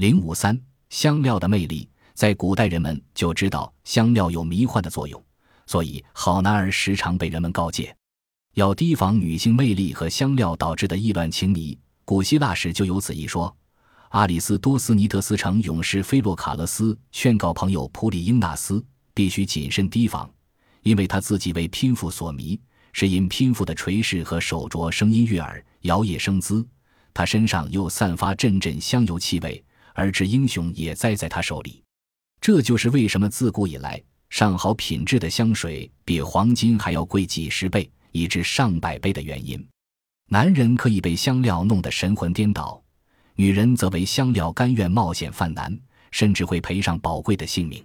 零五三香料的魅力，在古代人们就知道香料有迷幻的作用，所以好男儿时常被人们告诫，要提防女性魅力和香料导致的意乱情迷。古希腊时就有此一说。阿里斯多斯尼德斯城勇士菲洛卡勒斯劝告朋友普里英纳斯必须谨慎提防，因为他自己为拼妇所迷，是因拼妇的垂饰和手镯声音悦耳，摇曳生姿，他身上又散发阵阵香油气味，而致英雄也栽在他手里。这就是为什么自古以来上好品质的香水比黄金还要贵几十倍，以至上百倍的原因。男人可以被香料弄得神魂颠倒。女人则为香料甘愿冒险犯难，甚至会赔上宝贵的性命。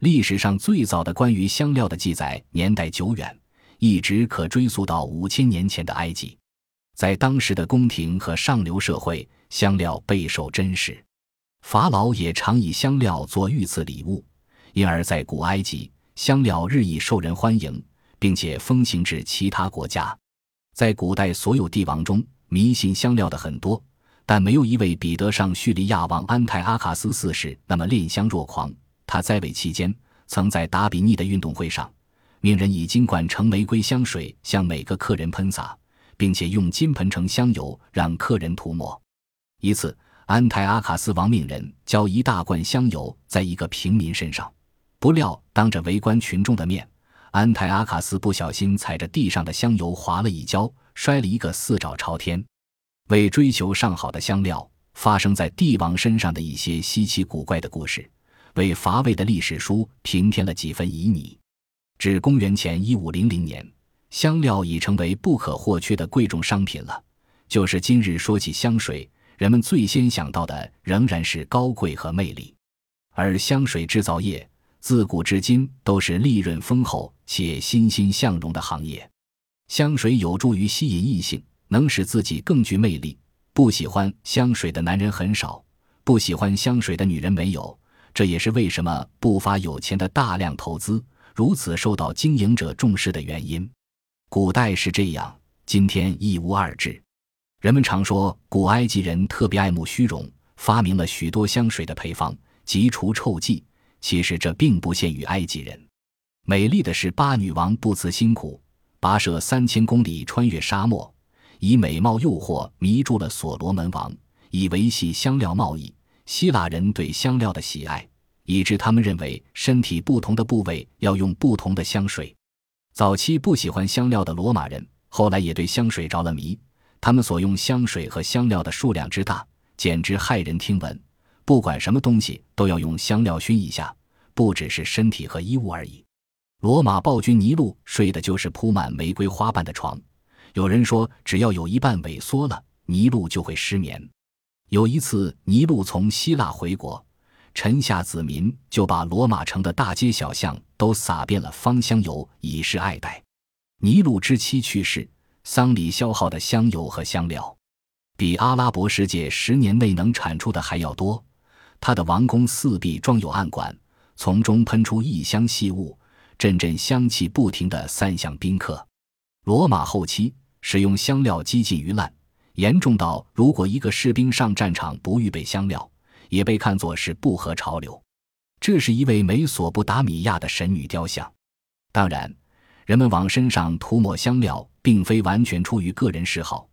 历史上最早的关于香料的记载年代久远，一直可追溯到五千年前的埃及。在当时的宫廷和上流社会，香料备受珍视，法老也常以香料做御赐礼物，因而，在古埃及，香料日益受人欢迎，并且风行至其他国家。在古代所有帝王中，迷信香料的很多。但没有一位比得上叙利亚王安泰阿卡斯四世那么恋香若狂。他在位期间，曾在达比尼的运动会上，命人以金管盛玫瑰香水向每个客人喷洒，并且用金盆盛香油让客人涂抹。一次，安泰阿卡斯王命人浇一大罐香油在一个平民身上，不料当着围观群众的面，安泰阿卡斯不小心踩着地上的香油滑了一跤，摔了一个四爪朝天。为追求上好的香料，发生在帝王身上的一些稀奇古怪的故事，为乏味的历史书平添了几分旖旎。至公元前一五零零年，香料已成为不可或缺的贵重商品了。就是今日说起香水，人们最先想到的仍然是高贵和魅力。而香水制造业自古至今都是利润丰厚且欣欣向荣的行业。香水有助于吸引异性。能使自己更具魅力。不喜欢香水的男人很少，不喜欢香水的女人没有。这也是为什么不乏有钱的大量投资，如此受到经营者重视的原因。古代是这样，今天亦无二致。人们常说古埃及人特别爱慕虚荣，发明了许多香水的配方，及除臭剂。其实这并不限于埃及人。美丽的是巴女王不辞辛苦，跋涉三千公里穿越沙漠。以美貌诱惑迷住了所罗门王，以维系香料贸易。希腊人对香料的喜爱，以致他们认为身体不同的部位要用不同的香水。早期不喜欢香料的罗马人，后来也对香水着了迷。他们所用香水和香料的数量之大，简直骇人听闻。不管什么东西都要用香料熏一下，不只是身体和衣物而已。罗马暴君尼禄睡的就是铺满玫瑰花瓣的床。有人说，只要有一半萎缩了，尼禄就会失眠。有一次，尼禄从希腊回国，臣下子民就把罗马城的大街小巷都撒遍了芳香油，以示爱戴。尼禄之妻去世，丧礼消耗的香油和香料，比阿拉伯世界十年内能产出的还要多。他的王宫四壁装有暗管，从中喷出异香细雾，阵阵香气不停地散向宾客。罗马后期。使用香料几近于滥，严重到如果一个士兵上战场不预备香料，也被看作是不合潮流。这是一位美索不达米亚的神女雕像。当然，人们往身上涂抹香料，并非完全出于个人嗜好。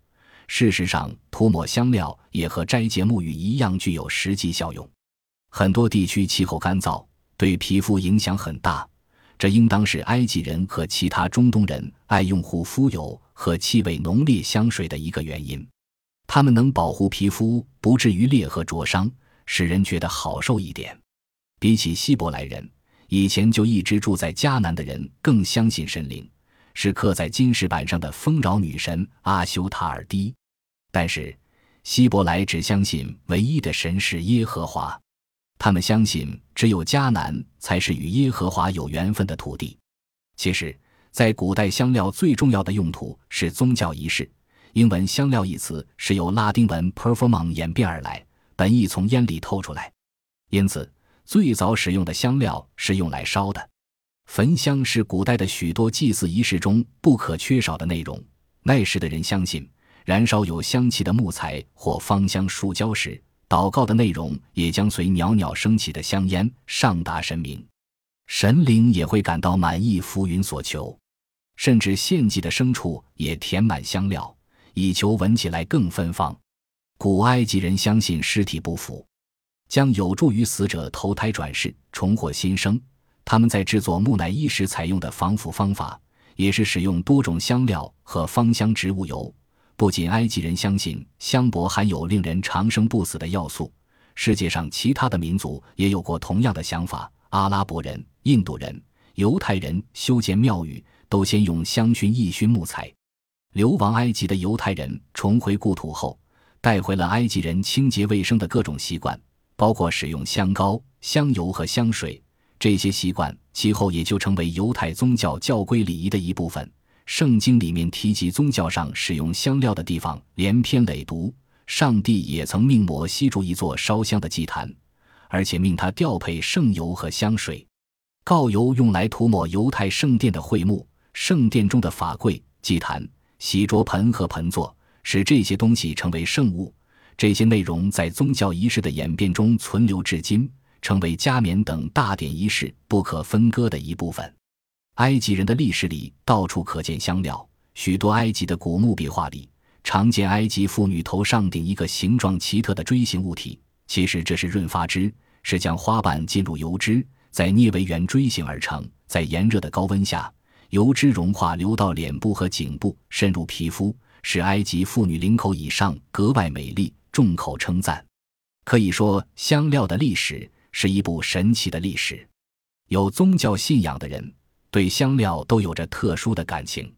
事实上，涂抹香料也和斋戒沐浴一样具有实际效用。很多地区气候干燥，对皮肤影响很大。这应当是埃及人和其他中东人爱用护肤油和气味浓烈香水的一个原因。它们能保护皮肤不至于裂和灼伤，使人觉得好受一点。比起希伯来人，以前就一直住在迦南的人更相信神灵，是刻在金石板上的丰饶女神阿修塔尔蒂。但是，希伯来只相信唯一的神是耶和华。他们相信，只有迦南才是与耶和华有缘分的土地。其实，在古代，香料最重要的用途是宗教仪式。英文“香料”一词是由拉丁文 “perfume” 演变而来，本意从烟里透出来。因此，最早使用的香料是用来烧的。焚香是古代的许多祭祀仪式中不可缺少的内容。那时的人相信，燃烧有香气的木材或芳香树胶时。祷告的内容也将随袅袅升起的香烟上达神明，神灵也会感到满意，浮云所求。甚至献祭的牲畜也填满香料，以求闻起来更芬芳。古埃及人相信尸体不腐，将有助于死者投胎转世、重获新生。他们在制作木乃伊时采用的防腐方法，也是使用多种香料和芳香植物油。不仅埃及人相信香柏含有令人长生不死的要素，世界上其他的民族也有过同样的想法。阿拉伯人、印度人、犹太人修建庙宇。都先用香薰一熏木材。流亡埃及的犹太人重回故土后，带回了埃及人清洁卫生的各种习惯，包括使用香膏、香油和香水。这些习惯其后也就成为犹太宗教教规礼仪的一部分。圣经里面提及宗教上使用香料的地方连篇累牍。上帝也曾命摩西筑一座烧香的祭坛，而且命他调配圣油和香水。膏油用来涂抹犹太圣殿的会幕。圣殿中的法柜、祭坛、洗濯盆和盆座，使这些东西成为圣物。这些内容在宗教仪式的演变中存留至今，成为加冕等大典仪式不可分割的一部分。埃及人的历史里到处可见香料，许多埃及的古墓壁画里常见埃及妇女头上顶一个形状奇特的锥形物体，其实这是润发脂，是将花瓣浸入油脂，再捏为圆锥形而成。在炎热的高温下。油脂融化，流到脸部和颈部，渗入皮肤，使埃及妇女领口以上格外美丽，众口称赞。可以说，香料的历史是一部神奇的历史。有宗教信仰的人对香料都有着特殊的感情。